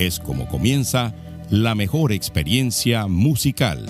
es como comienza la mejor experiencia musical.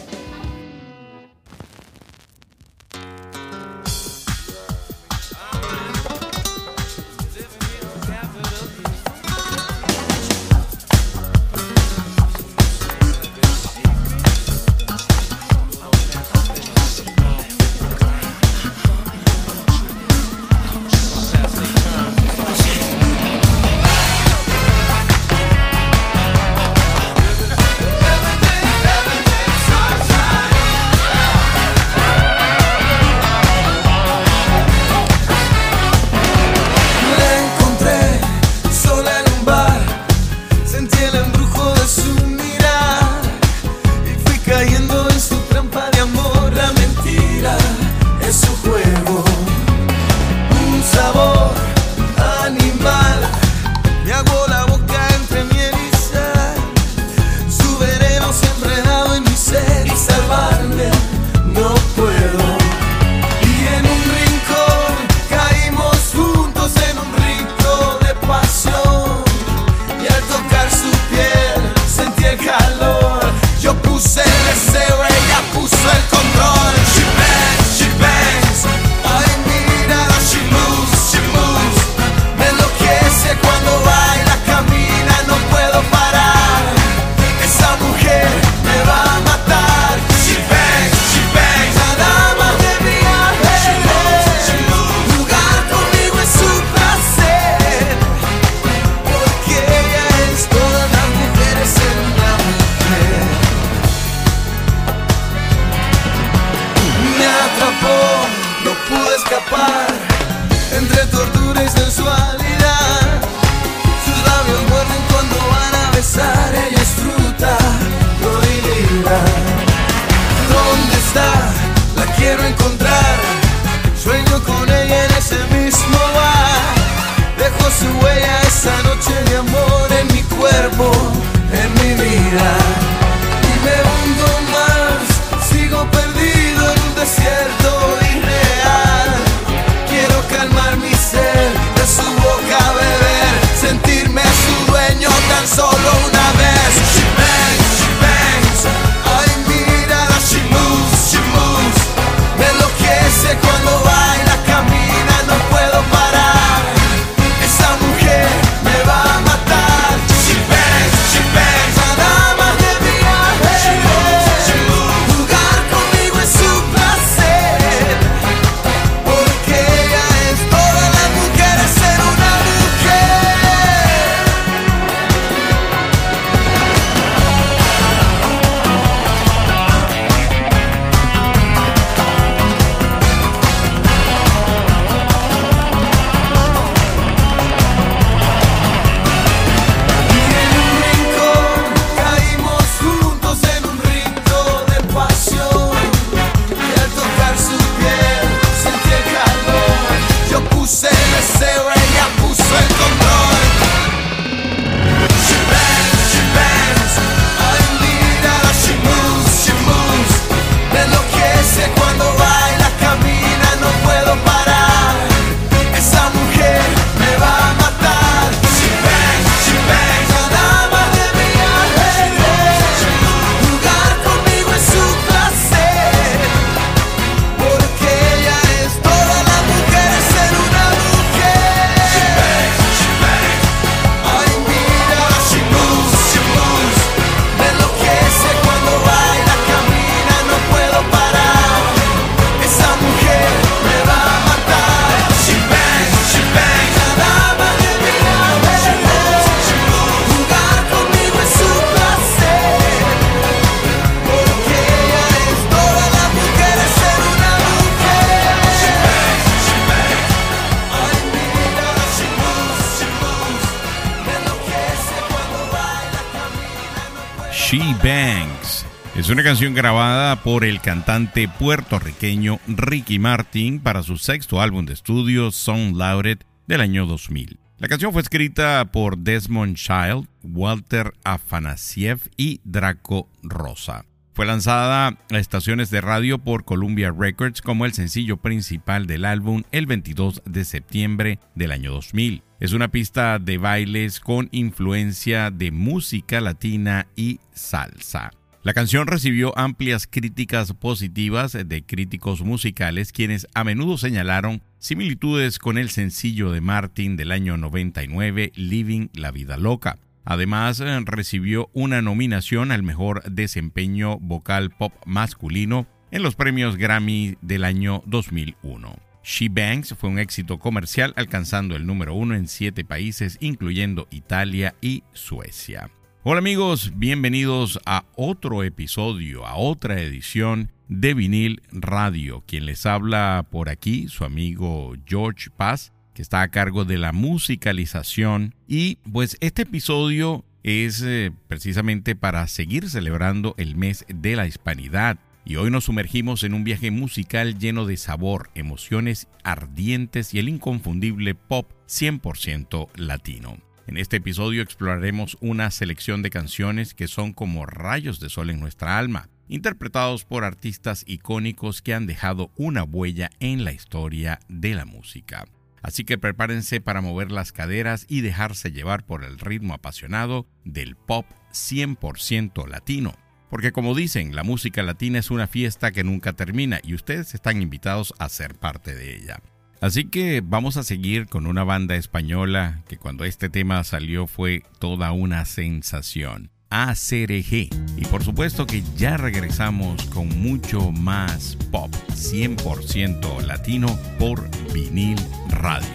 Una canción grabada por el cantante puertorriqueño Ricky Martin para su sexto álbum de estudio Sound Louded del año 2000. La canción fue escrita por Desmond Child, Walter Afanasiev y Draco Rosa. Fue lanzada a estaciones de radio por Columbia Records como el sencillo principal del álbum el 22 de septiembre del año 2000. Es una pista de bailes con influencia de música latina y salsa. La canción recibió amplias críticas positivas de críticos musicales quienes a menudo señalaron similitudes con el sencillo de Martin del año 99, Living la Vida Loca. Además, recibió una nominación al mejor desempeño vocal pop masculino en los premios Grammy del año 2001. She Banks fue un éxito comercial alcanzando el número uno en siete países, incluyendo Italia y Suecia. Hola amigos, bienvenidos a otro episodio, a otra edición de Vinil Radio. Quien les habla por aquí, su amigo George Paz, que está a cargo de la musicalización. Y pues este episodio es eh, precisamente para seguir celebrando el mes de la hispanidad. Y hoy nos sumergimos en un viaje musical lleno de sabor, emociones ardientes y el inconfundible pop 100% latino. En este episodio exploraremos una selección de canciones que son como rayos de sol en nuestra alma, interpretados por artistas icónicos que han dejado una huella en la historia de la música. Así que prepárense para mover las caderas y dejarse llevar por el ritmo apasionado del pop 100% latino. Porque como dicen, la música latina es una fiesta que nunca termina y ustedes están invitados a ser parte de ella. Así que vamos a seguir con una banda española que cuando este tema salió fue toda una sensación. ACRG. Y por supuesto que ya regresamos con mucho más pop 100% latino por vinil radio.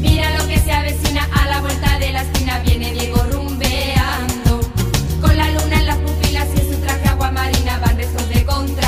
Mira lo que se avecina a la vuelta de la esquina, viene Diego rumbeando. Con la luna en las pupilas y en su traje agua marina van restos de contrabando.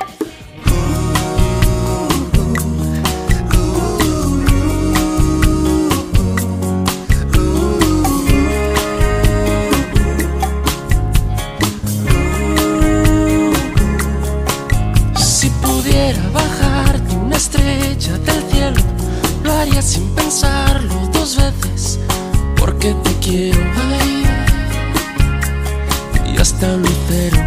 Estrella del cielo, lo haría sin pensarlo dos veces, porque te quiero. Ay, y hasta lucero.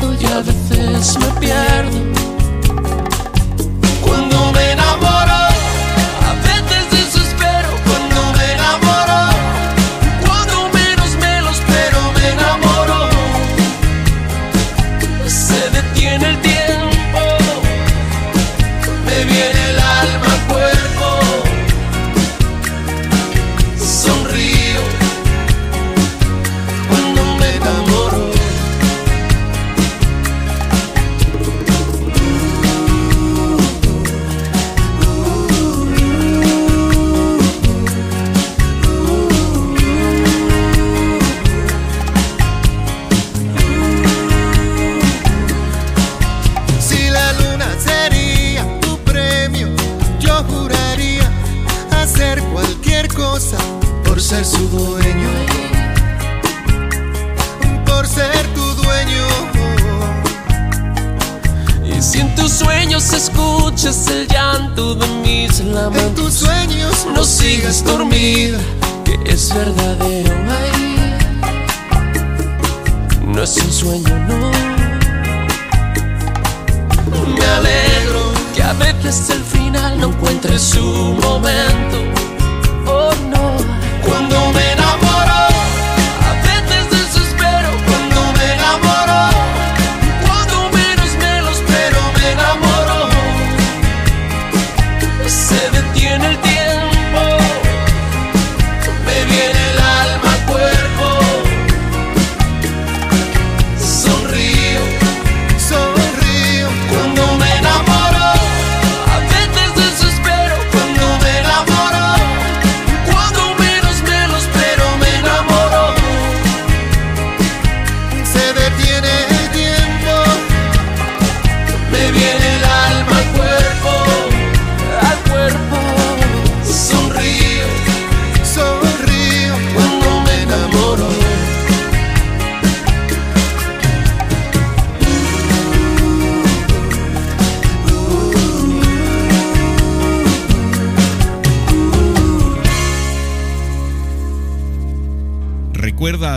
Puedo y a veces me pierdo.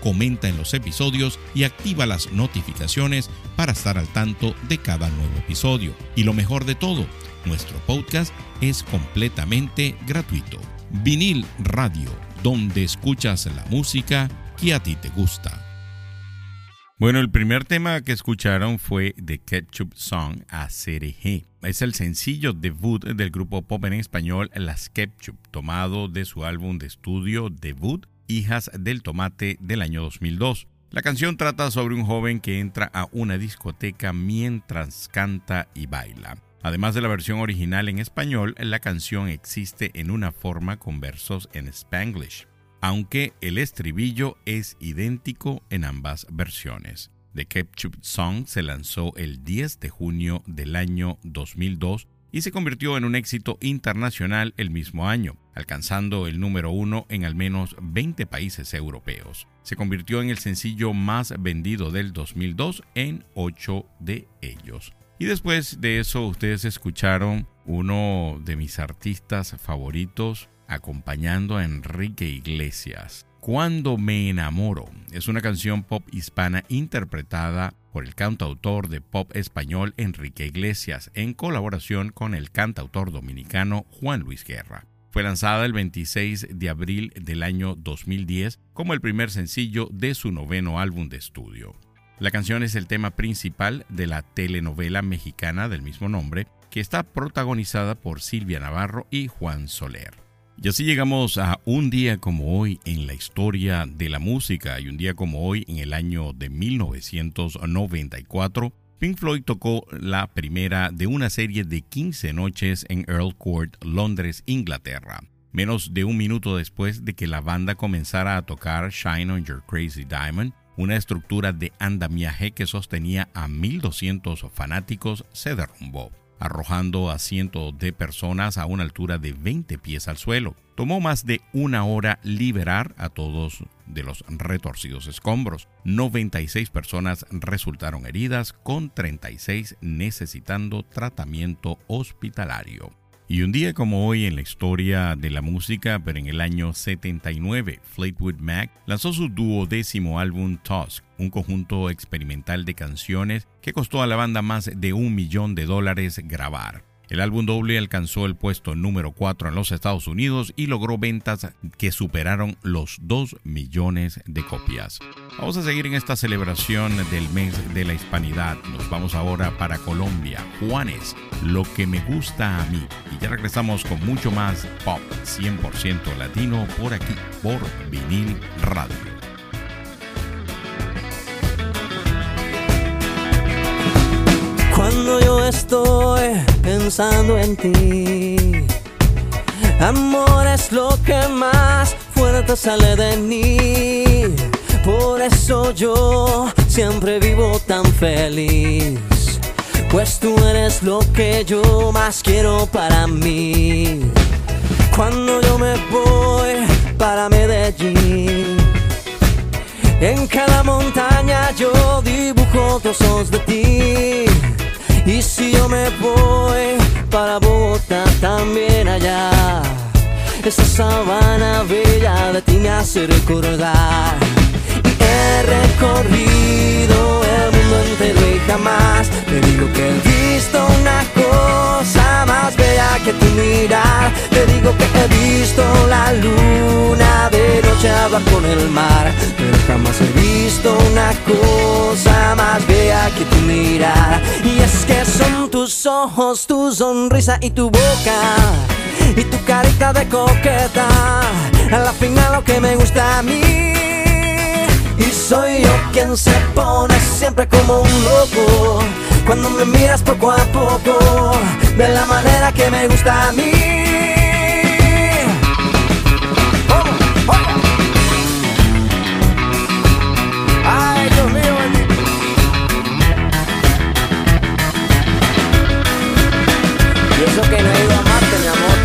comenta en los episodios y activa las notificaciones para estar al tanto de cada nuevo episodio. Y lo mejor de todo, nuestro podcast es completamente gratuito. Vinil Radio, donde escuchas la música que a ti te gusta. Bueno, el primer tema que escucharon fue The Ketchup Song a CRG. Es el sencillo debut del grupo pop en español Las Ketchup, tomado de su álbum de estudio debut Hijas del Tomate del año 2002. La canción trata sobre un joven que entra a una discoteca mientras canta y baila. Además de la versión original en español, la canción existe en una forma con versos en spanglish, aunque el estribillo es idéntico en ambas versiones. The Ketchup Song se lanzó el 10 de junio del año 2002 y se convirtió en un éxito internacional el mismo año, alcanzando el número uno en al menos 20 países europeos. Se convirtió en el sencillo más vendido del 2002 en 8 de ellos. Y después de eso ustedes escucharon uno de mis artistas favoritos acompañando a Enrique Iglesias. Cuando me enamoro es una canción pop hispana interpretada por el cantautor de pop español Enrique Iglesias en colaboración con el cantautor dominicano Juan Luis Guerra. Fue lanzada el 26 de abril del año 2010 como el primer sencillo de su noveno álbum de estudio. La canción es el tema principal de la telenovela mexicana del mismo nombre, que está protagonizada por Silvia Navarro y Juan Soler. Y así llegamos a un día como hoy en la historia de la música y un día como hoy en el año de 1994. Pink Floyd tocó la primera de una serie de 15 noches en Earl Court, Londres, Inglaterra. Menos de un minuto después de que la banda comenzara a tocar Shine on Your Crazy Diamond, una estructura de andamiaje que sostenía a 1.200 fanáticos se derrumbó arrojando a cientos de personas a una altura de 20 pies al suelo. Tomó más de una hora liberar a todos de los retorcidos escombros. 96 personas resultaron heridas, con 36 necesitando tratamiento hospitalario. Y un día como hoy en la historia de la música, pero en el año 79, Fleetwood Mac lanzó su duodécimo álbum Tusk, un conjunto experimental de canciones que costó a la banda más de un millón de dólares grabar. El álbum doble alcanzó el puesto número 4 en los Estados Unidos y logró ventas que superaron los 2 millones de copias. Vamos a seguir en esta celebración del mes de la hispanidad. Nos vamos ahora para Colombia. Juanes, lo que me gusta a mí. Y ya regresamos con mucho más pop 100% latino por aquí, por vinil radio. Estoy pensando en ti, amor es lo que más fuerte sale de mí. Por eso yo siempre vivo tan feliz. Pues tú eres lo que yo más quiero para mí. Cuando yo me voy para Medellín, en cada montaña yo dibujo trozos de ti. Y si yo me voy para Bogotá también allá, esa sabana bella de ti me hace recordar. Y he recorrido el mundo entero y jamás te digo que he visto una cosa más bella que tu mirar. Te digo que he visto la luna de noche hablar con el mar, pero jamás he visto una cosa más bella que tu mirar. Y es que son tus ojos, tu sonrisa y tu boca. Y tu carita de coqueta, a la final lo que me gusta a mí. Y soy yo quien se pone siempre como un loco Cuando me miras poco a poco De la manera que me gusta a mí que no he ido a amarte, mi amor.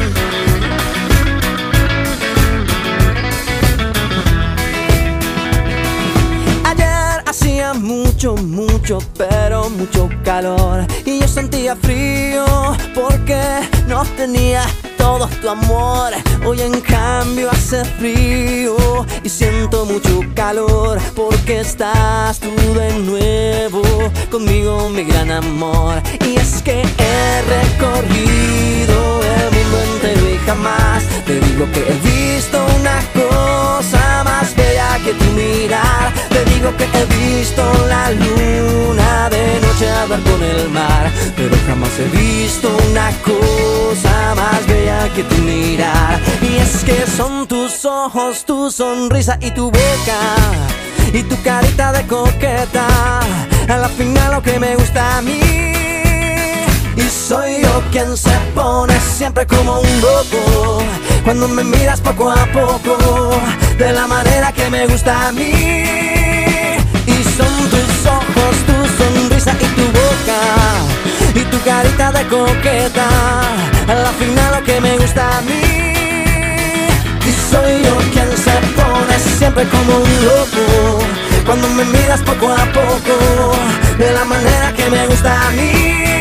Ayer hacía mucho, mucho, pero mucho calor. Y yo sentía frío porque no tenía todo tu amor. Hoy en cambio hace frío y siento mucho calor porque estás tú de nuevo conmigo, mi gran amor. Y es que he recorrido el mundo entero y jamás te digo que he visto una cosa que tu mirar. Te digo que he visto la luna de noche hablar con el mar, pero jamás he visto una cosa más bella que tu mirar. Y es que son tus ojos, tu sonrisa y tu boca. Y tu carita de coqueta. A la final lo que me gusta a mí. Y soy yo quien se pone siempre como un loco. Cuando me miras poco a poco. De la manera que me gusta a mí. Y son tus ojos sonrisa y tu boca y tu carita de coqueta. Al final lo que me gusta a mí. Y soy yo quien se pone siempre como un loco. Cuando me miras poco a poco, de la manera que me gusta a mí.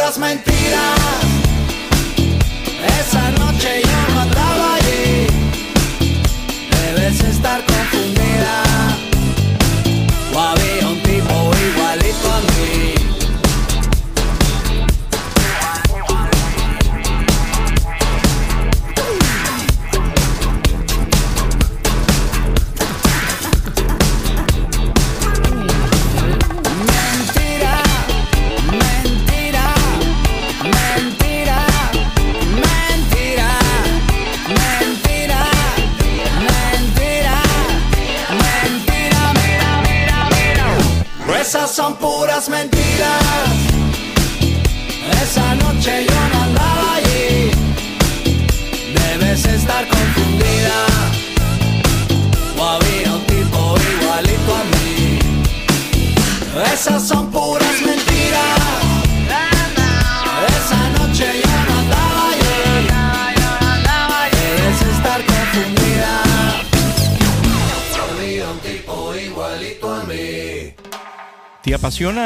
puras mentiras.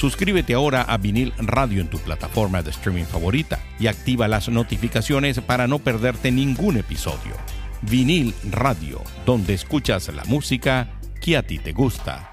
Suscríbete ahora a Vinil Radio en tu plataforma de streaming favorita y activa las notificaciones para no perderte ningún episodio. Vinil Radio, donde escuchas la música que a ti te gusta.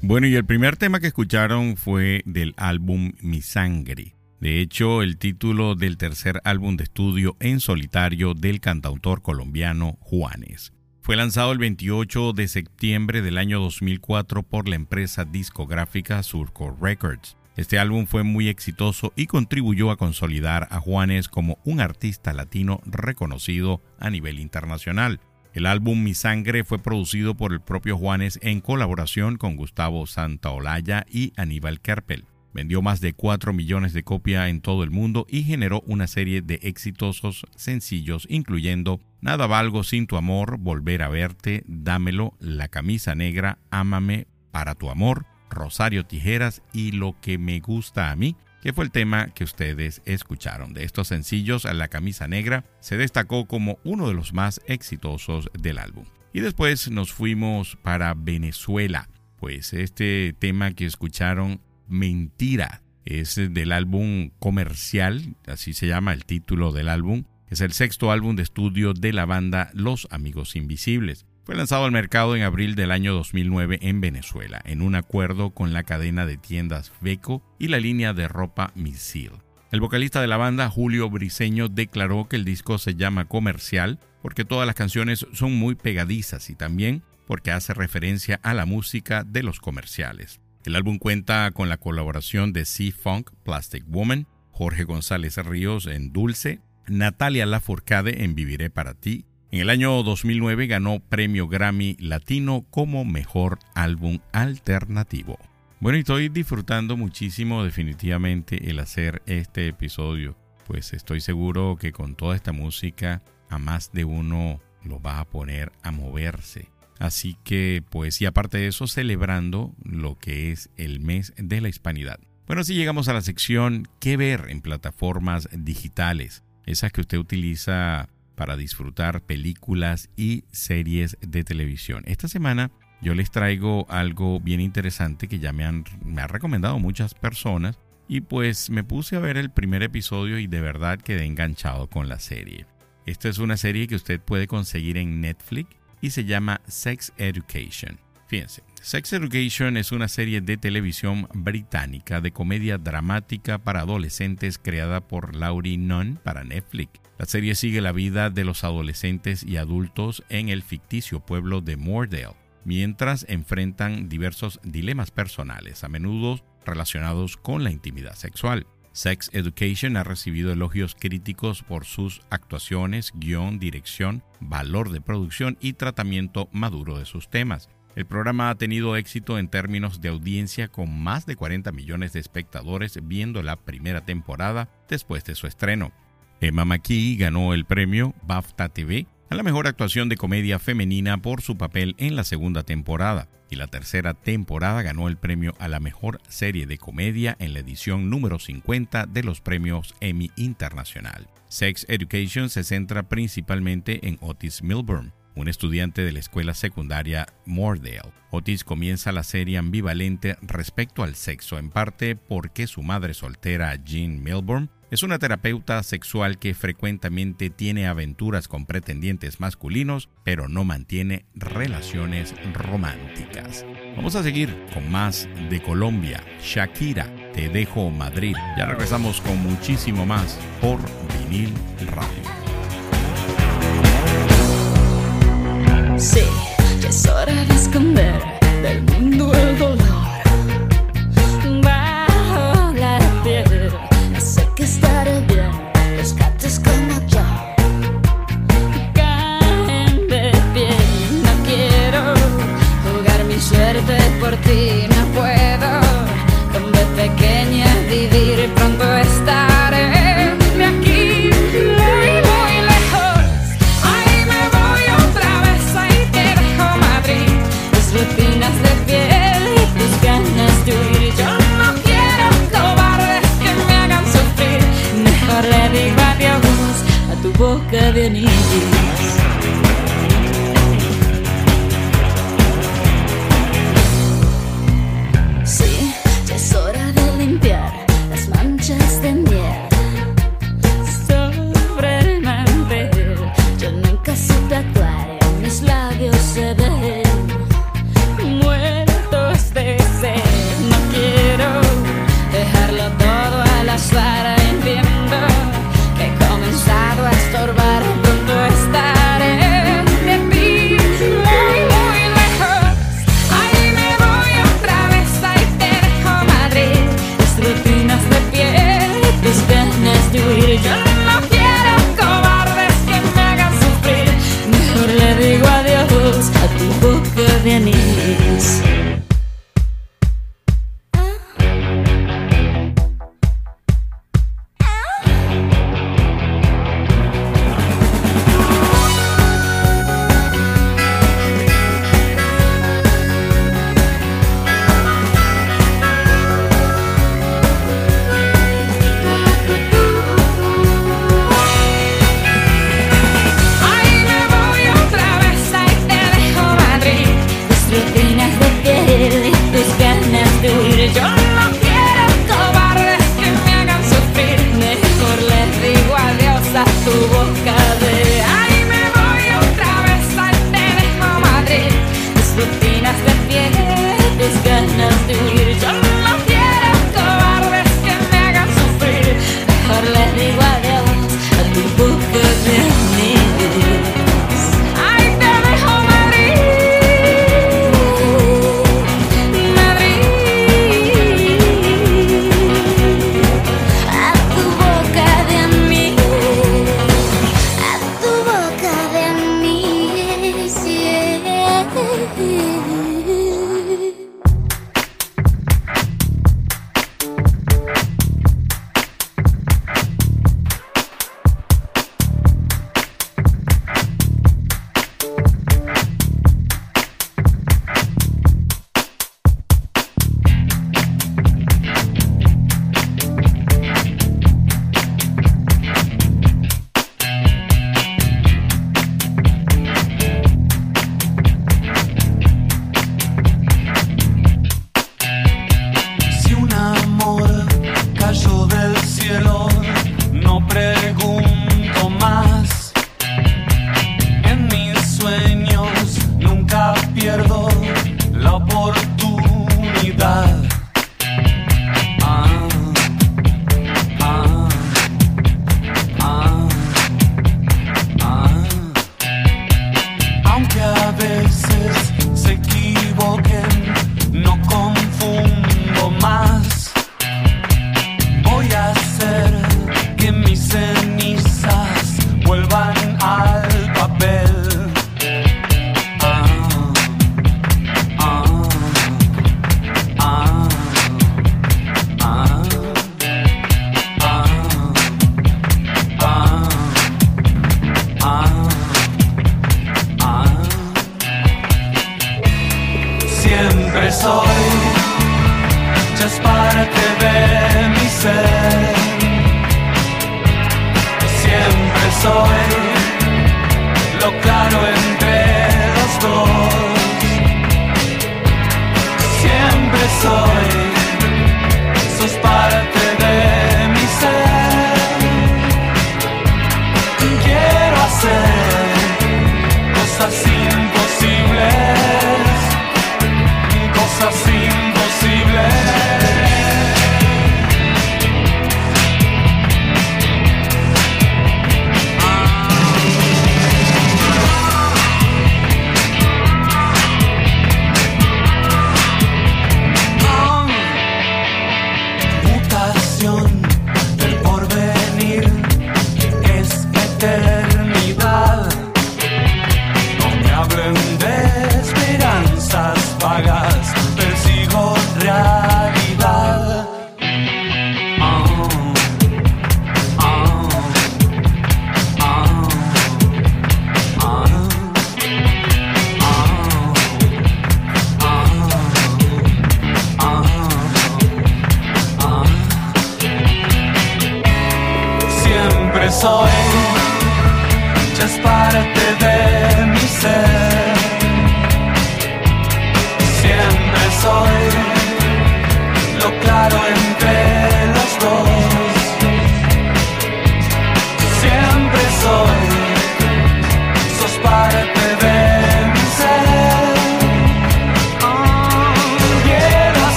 Bueno, y el primer tema que escucharon fue del álbum Mi Sangre. De hecho, el título del tercer álbum de estudio en solitario del cantautor colombiano Juanes. Fue lanzado el 28 de septiembre del año 2004 por la empresa discográfica Surco Records. Este álbum fue muy exitoso y contribuyó a consolidar a Juanes como un artista latino reconocido a nivel internacional. El álbum Mi Sangre fue producido por el propio Juanes en colaboración con Gustavo Santaolalla y Aníbal Kerpel. Vendió más de 4 millones de copias en todo el mundo y generó una serie de exitosos sencillos, incluyendo Nada valgo sin tu amor, Volver a verte, Dámelo, La camisa negra, Ámame para tu amor, Rosario Tijeras y Lo que me gusta a mí, que fue el tema que ustedes escucharon. De estos sencillos, La camisa negra se destacó como uno de los más exitosos del álbum. Y después nos fuimos para Venezuela, pues este tema que escucharon Mentira. Es del álbum comercial, así se llama el título del álbum. Es el sexto álbum de estudio de la banda Los Amigos Invisibles. Fue lanzado al mercado en abril del año 2009 en Venezuela, en un acuerdo con la cadena de tiendas Veco y la línea de ropa Misil. El vocalista de la banda, Julio Briseño, declaró que el disco se llama comercial porque todas las canciones son muy pegadizas y también porque hace referencia a la música de los comerciales. El álbum cuenta con la colaboración de C-Funk, Plastic Woman, Jorge González Ríos en Dulce, Natalia Lafourcade en Viviré para ti. En el año 2009 ganó premio Grammy Latino como mejor álbum alternativo. Bueno, y estoy disfrutando muchísimo definitivamente el hacer este episodio, pues estoy seguro que con toda esta música a más de uno lo va a poner a moverse. Así que, pues, y aparte de eso, celebrando lo que es el mes de la hispanidad. Bueno, así llegamos a la sección ¿Qué ver en plataformas digitales? Esas que usted utiliza para disfrutar películas y series de televisión. Esta semana yo les traigo algo bien interesante que ya me han, me recomendado muchas personas y pues me puse a ver el primer episodio y de verdad quedé enganchado con la serie. Esta es una serie que usted puede conseguir en Netflix y se llama Sex Education. Fíjense, Sex Education es una serie de televisión británica de comedia dramática para adolescentes creada por Laurie Nunn para Netflix. La serie sigue la vida de los adolescentes y adultos en el ficticio pueblo de Moordale, mientras enfrentan diversos dilemas personales, a menudo relacionados con la intimidad sexual. Sex Education ha recibido elogios críticos por sus actuaciones, guion, dirección, valor de producción y tratamiento maduro de sus temas. El programa ha tenido éxito en términos de audiencia con más de 40 millones de espectadores viendo la primera temporada después de su estreno. Emma McKee ganó el premio BAFTA TV a la mejor actuación de comedia femenina por su papel en la segunda temporada, y la tercera temporada ganó el premio a la mejor serie de comedia en la edición número 50 de los premios Emmy Internacional. Sex Education se centra principalmente en Otis Milburn, un estudiante de la escuela secundaria Moordale. Otis comienza la serie ambivalente respecto al sexo, en parte porque su madre soltera, Jean Milburn, es una terapeuta sexual que frecuentemente tiene aventuras con pretendientes masculinos, pero no mantiene relaciones románticas. Vamos a seguir con más de Colombia. Shakira, te dejo Madrid. Ya regresamos con muchísimo más por vinil radio. Sí, es hora de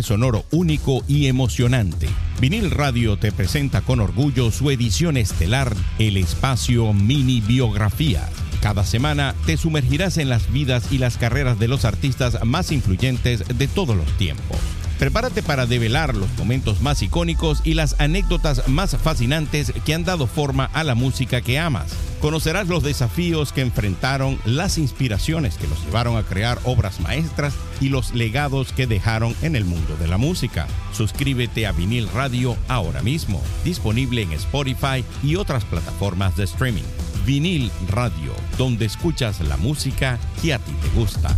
sonoro único y emocionante. Vinil Radio te presenta con orgullo su edición estelar, el espacio Mini Biografía. Cada semana te sumergirás en las vidas y las carreras de los artistas más influyentes de todos los tiempos. Prepárate para develar los momentos más icónicos y las anécdotas más fascinantes que han dado forma a la música que amas. Conocerás los desafíos que enfrentaron, las inspiraciones que los llevaron a crear obras maestras y los legados que dejaron en el mundo de la música. Suscríbete a Vinil Radio ahora mismo, disponible en Spotify y otras plataformas de streaming. Vinil Radio, donde escuchas la música que a ti te gusta.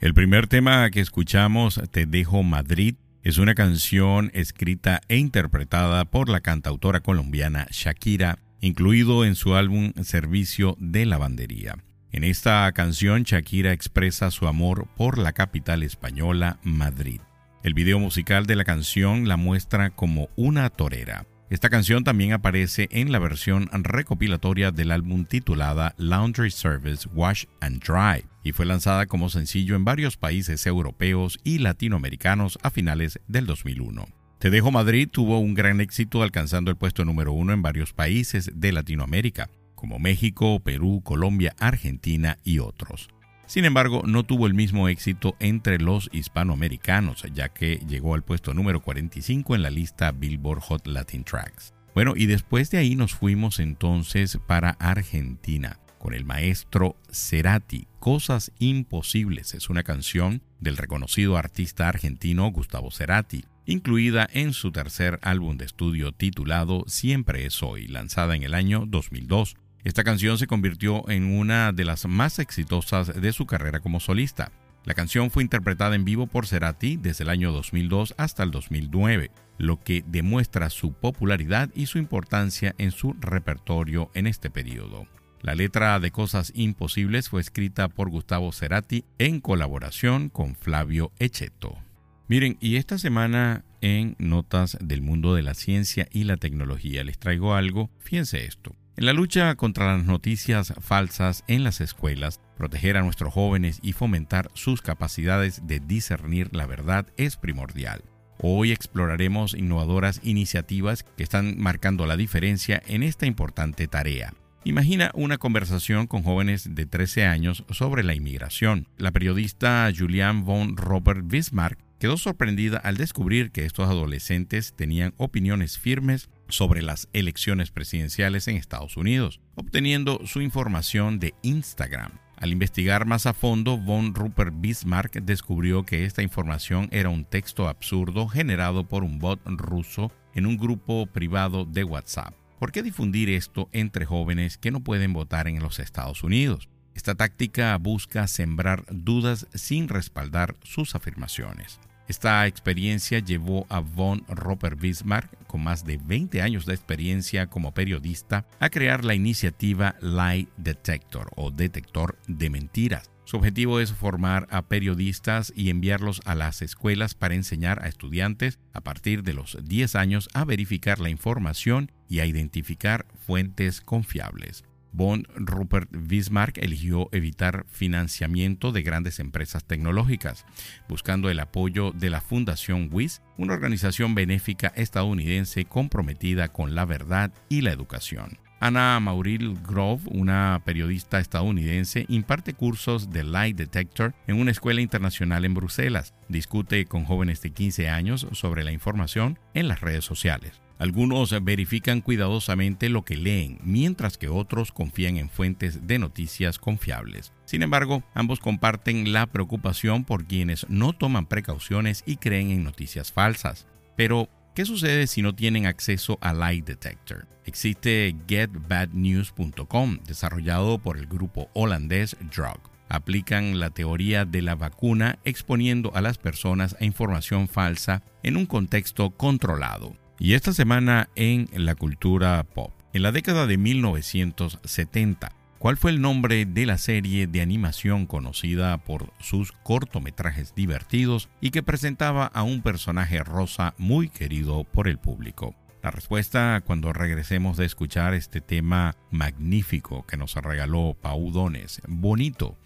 El primer tema que escuchamos, Te dejo Madrid, es una canción escrita e interpretada por la cantautora colombiana Shakira, incluido en su álbum Servicio de Lavandería. En esta canción, Shakira expresa su amor por la capital española, Madrid. El video musical de la canción la muestra como una torera. Esta canción también aparece en la versión recopilatoria del álbum titulada Laundry Service Wash and Dry y fue lanzada como sencillo en varios países europeos y latinoamericanos a finales del 2001. Te dejo Madrid tuvo un gran éxito alcanzando el puesto número uno en varios países de Latinoamérica, como México, Perú, Colombia, Argentina y otros. Sin embargo, no tuvo el mismo éxito entre los hispanoamericanos, ya que llegó al puesto número 45 en la lista Billboard Hot Latin Tracks. Bueno, y después de ahí nos fuimos entonces para Argentina con el maestro Cerati. Cosas Imposibles es una canción del reconocido artista argentino Gustavo Cerati, incluida en su tercer álbum de estudio titulado Siempre es hoy, lanzada en el año 2002. Esta canción se convirtió en una de las más exitosas de su carrera como solista. La canción fue interpretada en vivo por Cerati desde el año 2002 hasta el 2009, lo que demuestra su popularidad y su importancia en su repertorio en este periodo. La letra de Cosas Imposibles fue escrita por Gustavo Cerati en colaboración con Flavio Echeto. Miren, y esta semana en Notas del Mundo de la Ciencia y la Tecnología les traigo algo, fíjense esto. En la lucha contra las noticias falsas en las escuelas, proteger a nuestros jóvenes y fomentar sus capacidades de discernir la verdad es primordial. Hoy exploraremos innovadoras iniciativas que están marcando la diferencia en esta importante tarea. Imagina una conversación con jóvenes de 13 años sobre la inmigración. La periodista Julianne von Robert Bismarck quedó sorprendida al descubrir que estos adolescentes tenían opiniones firmes sobre las elecciones presidenciales en Estados Unidos, obteniendo su información de Instagram. Al investigar más a fondo, von Rupert Bismarck descubrió que esta información era un texto absurdo generado por un bot ruso en un grupo privado de WhatsApp. ¿Por qué difundir esto entre jóvenes que no pueden votar en los Estados Unidos? Esta táctica busca sembrar dudas sin respaldar sus afirmaciones. Esta experiencia llevó a von Robert Bismarck, con más de 20 años de experiencia como periodista, a crear la iniciativa Lie Detector o detector de mentiras. Su objetivo es formar a periodistas y enviarlos a las escuelas para enseñar a estudiantes a partir de los 10 años a verificar la información y a identificar fuentes confiables. Von Rupert Bismarck eligió evitar financiamiento de grandes empresas tecnológicas, buscando el apoyo de la Fundación WIS, una organización benéfica estadounidense comprometida con la verdad y la educación. Anna Mauril Grove, una periodista estadounidense, imparte cursos de Lie Detector en una escuela internacional en Bruselas. Discute con jóvenes de 15 años sobre la información en las redes sociales. Algunos verifican cuidadosamente lo que leen, mientras que otros confían en fuentes de noticias confiables. Sin embargo, ambos comparten la preocupación por quienes no toman precauciones y creen en noticias falsas. Pero, ¿qué sucede si no tienen acceso a Lie Detector? Existe getbadnews.com, desarrollado por el grupo holandés Drug aplican la teoría de la vacuna exponiendo a las personas a información falsa en un contexto controlado. Y esta semana en la cultura pop. En la década de 1970, ¿cuál fue el nombre de la serie de animación conocida por sus cortometrajes divertidos y que presentaba a un personaje rosa muy querido por el público? La respuesta cuando regresemos de escuchar este tema magnífico que nos regaló Pau Dones, bonito.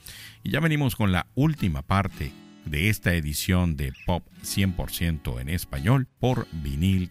Y ya venimos con la última parte de esta edición de Pop 100% en español por vinil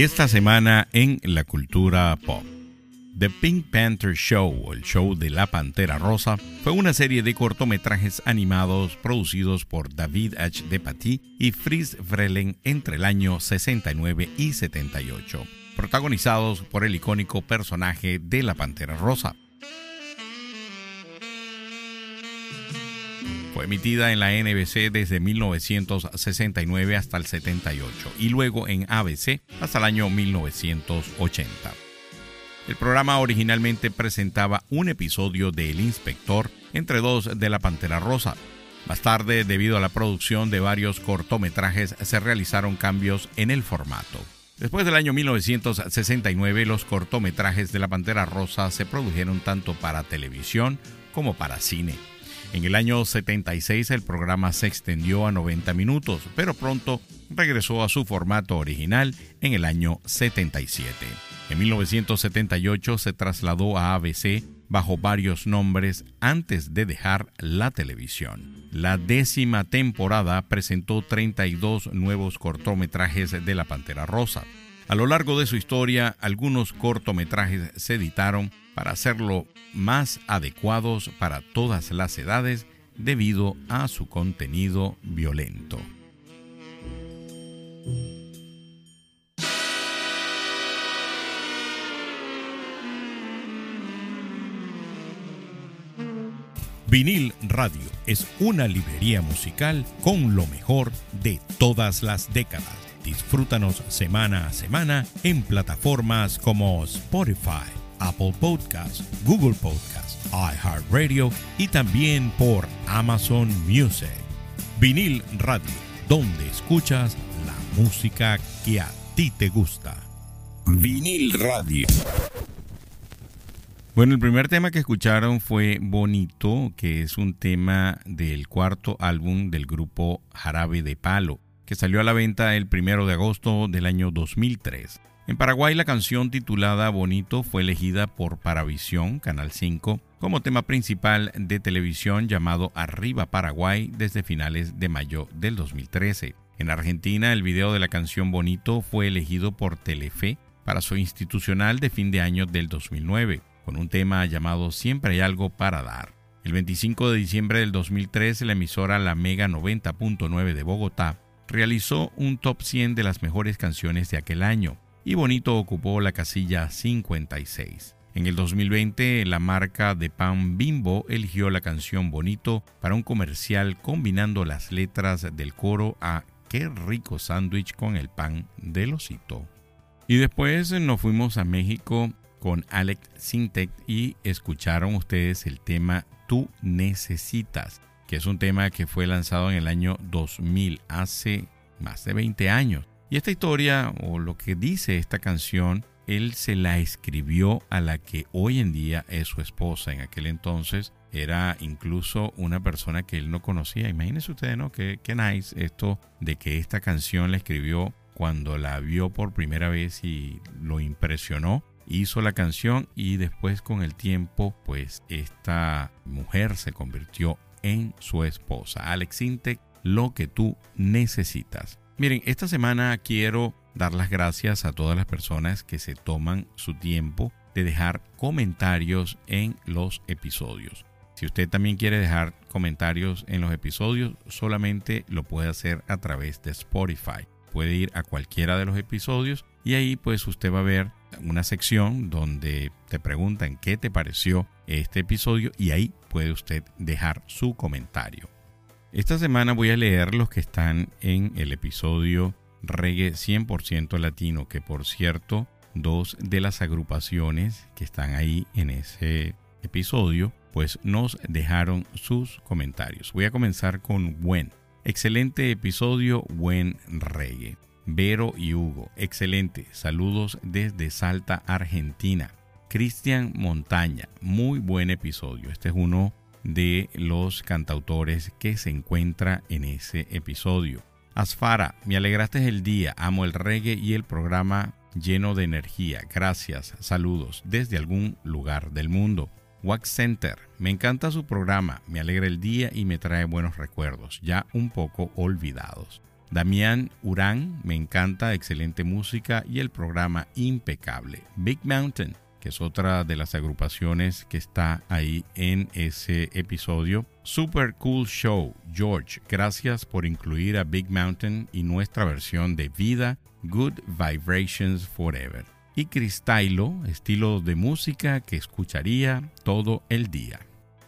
esta semana en la cultura pop. The Pink Panther Show, el show de la Pantera Rosa, fue una serie de cortometrajes animados producidos por David H. Depaty y Fritz Frelen entre el año 69 y 78, protagonizados por el icónico personaje de la Pantera Rosa. Emitida en la NBC desde 1969 hasta el 78 y luego en ABC hasta el año 1980. El programa originalmente presentaba un episodio de El Inspector entre dos de La Pantera Rosa. Más tarde, debido a la producción de varios cortometrajes, se realizaron cambios en el formato. Después del año 1969, los cortometrajes de La Pantera Rosa se produjeron tanto para televisión como para cine. En el año 76 el programa se extendió a 90 minutos, pero pronto regresó a su formato original en el año 77. En 1978 se trasladó a ABC bajo varios nombres antes de dejar la televisión. La décima temporada presentó 32 nuevos cortometrajes de La Pantera Rosa. A lo largo de su historia, algunos cortometrajes se editaron para hacerlo más adecuados para todas las edades debido a su contenido violento. Vinil Radio es una librería musical con lo mejor de todas las décadas. Disfrútanos semana a semana en plataformas como Spotify, Apple Podcasts, Google Podcasts, iHeartRadio y también por Amazon Music. Vinil Radio, donde escuchas la música que a ti te gusta. Vinil Radio. Bueno, el primer tema que escucharon fue Bonito, que es un tema del cuarto álbum del grupo Jarabe de Palo, que salió a la venta el primero de agosto del año 2003. En Paraguay la canción titulada Bonito fue elegida por Paravisión, Canal 5, como tema principal de televisión llamado Arriba Paraguay desde finales de mayo del 2013. En Argentina el video de la canción Bonito fue elegido por Telefe para su institucional de fin de año del 2009, con un tema llamado Siempre hay algo para dar. El 25 de diciembre del 2013 la emisora La Mega 90.9 de Bogotá realizó un top 100 de las mejores canciones de aquel año y Bonito ocupó la casilla 56. En el 2020, la marca de pan Bimbo eligió la canción Bonito para un comercial combinando las letras del coro a Qué rico sándwich con el pan del osito. Y después nos fuimos a México con Alex Sintek y escucharon ustedes el tema Tú necesitas, que es un tema que fue lanzado en el año 2000, hace más de 20 años. Y esta historia o lo que dice esta canción él se la escribió a la que hoy en día es su esposa. En aquel entonces era incluso una persona que él no conocía. Imagínense ustedes, ¿no? Qué, nice esto de que esta canción la escribió cuando la vio por primera vez y lo impresionó. Hizo la canción y después con el tiempo, pues esta mujer se convirtió en su esposa. Alex Intec, lo que tú necesitas. Miren, esta semana quiero dar las gracias a todas las personas que se toman su tiempo de dejar comentarios en los episodios. Si usted también quiere dejar comentarios en los episodios, solamente lo puede hacer a través de Spotify. Puede ir a cualquiera de los episodios y ahí pues usted va a ver una sección donde te preguntan qué te pareció este episodio y ahí puede usted dejar su comentario. Esta semana voy a leer los que están en el episodio reggae 100% latino, que por cierto, dos de las agrupaciones que están ahí en ese episodio, pues nos dejaron sus comentarios. Voy a comenzar con Buen. Excelente episodio, buen reggae. Vero y Hugo, excelente. Saludos desde Salta, Argentina. Cristian Montaña, muy buen episodio. Este es uno de los cantautores que se encuentra en ese episodio. Asfara, me alegraste el día, amo el reggae y el programa lleno de energía. Gracias, saludos desde algún lugar del mundo. Wax Center, me encanta su programa, me alegra el día y me trae buenos recuerdos, ya un poco olvidados. Damián Urán, me encanta, excelente música y el programa impecable. Big Mountain, que es otra de las agrupaciones que está ahí en ese episodio. Super Cool Show, George, gracias por incluir a Big Mountain y nuestra versión de Vida, Good Vibrations Forever. Y Cristailo, estilo de música que escucharía todo el día.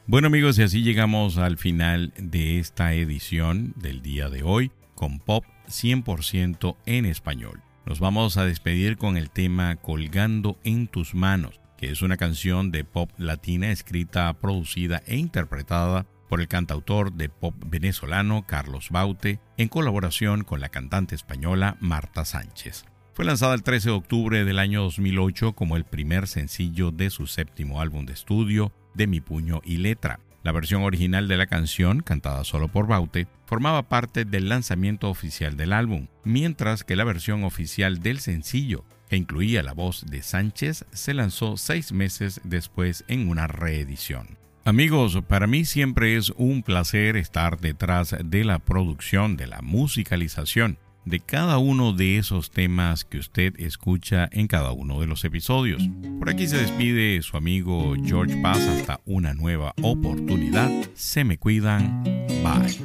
Bueno amigos, y así llegamos al final de esta edición del día de hoy con pop 100% en español. Nos vamos a despedir con el tema Colgando en tus manos, que es una canción de pop latina escrita, producida e interpretada por el cantautor de pop venezolano Carlos Baute en colaboración con la cantante española Marta Sánchez. Fue lanzada el 13 de octubre del año 2008 como el primer sencillo de su séptimo álbum de estudio, De mi puño y letra. La versión original de la canción, cantada solo por Baute, formaba parte del lanzamiento oficial del álbum, mientras que la versión oficial del sencillo, que incluía la voz de Sánchez, se lanzó seis meses después en una reedición. Amigos, para mí siempre es un placer estar detrás de la producción, de la musicalización de cada uno de esos temas que usted escucha en cada uno de los episodios. Por aquí se despide su amigo George Paz hasta una nueva oportunidad. Se me cuidan. Bye.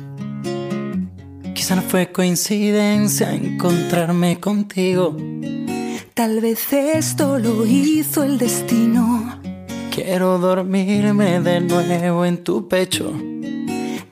Quizá no fue coincidencia encontrarme contigo. Tal vez esto lo hizo el destino. Quiero dormirme de nuevo en tu pecho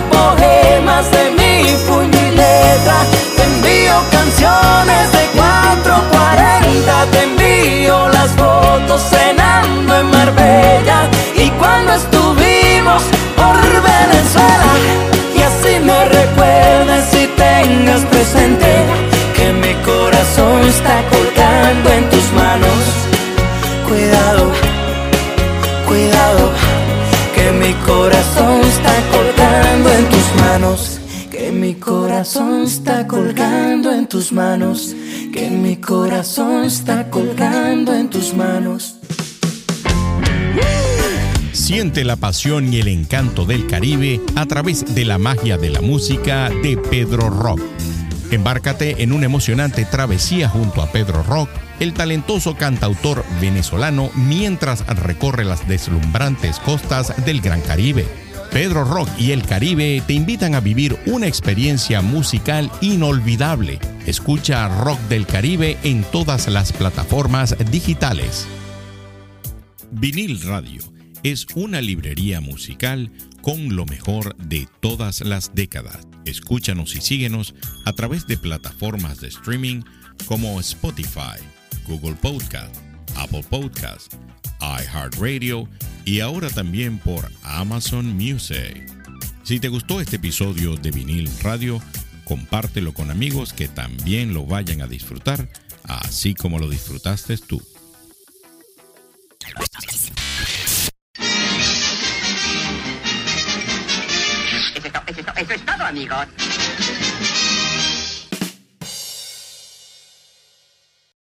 morrer. Corazón está colgando en tus manos. Que mi corazón está colgando en tus manos. Siente la pasión y el encanto del Caribe a través de la magia de la música de Pedro Rock. Embárcate en una emocionante travesía junto a Pedro Rock, el talentoso cantautor venezolano, mientras recorre las deslumbrantes costas del Gran Caribe. Pedro Rock y el Caribe te invitan a vivir una experiencia musical inolvidable. Escucha Rock del Caribe en todas las plataformas digitales. Vinil Radio es una librería musical con lo mejor de todas las décadas. Escúchanos y síguenos a través de plataformas de streaming como Spotify, Google Podcast, Apple Podcast, iHeartRadio y ahora también por Amazon Music. Si te gustó este episodio de Vinil Radio, compártelo con amigos que también lo vayan a disfrutar, así como lo disfrutaste tú. Eso es, todo, amigos.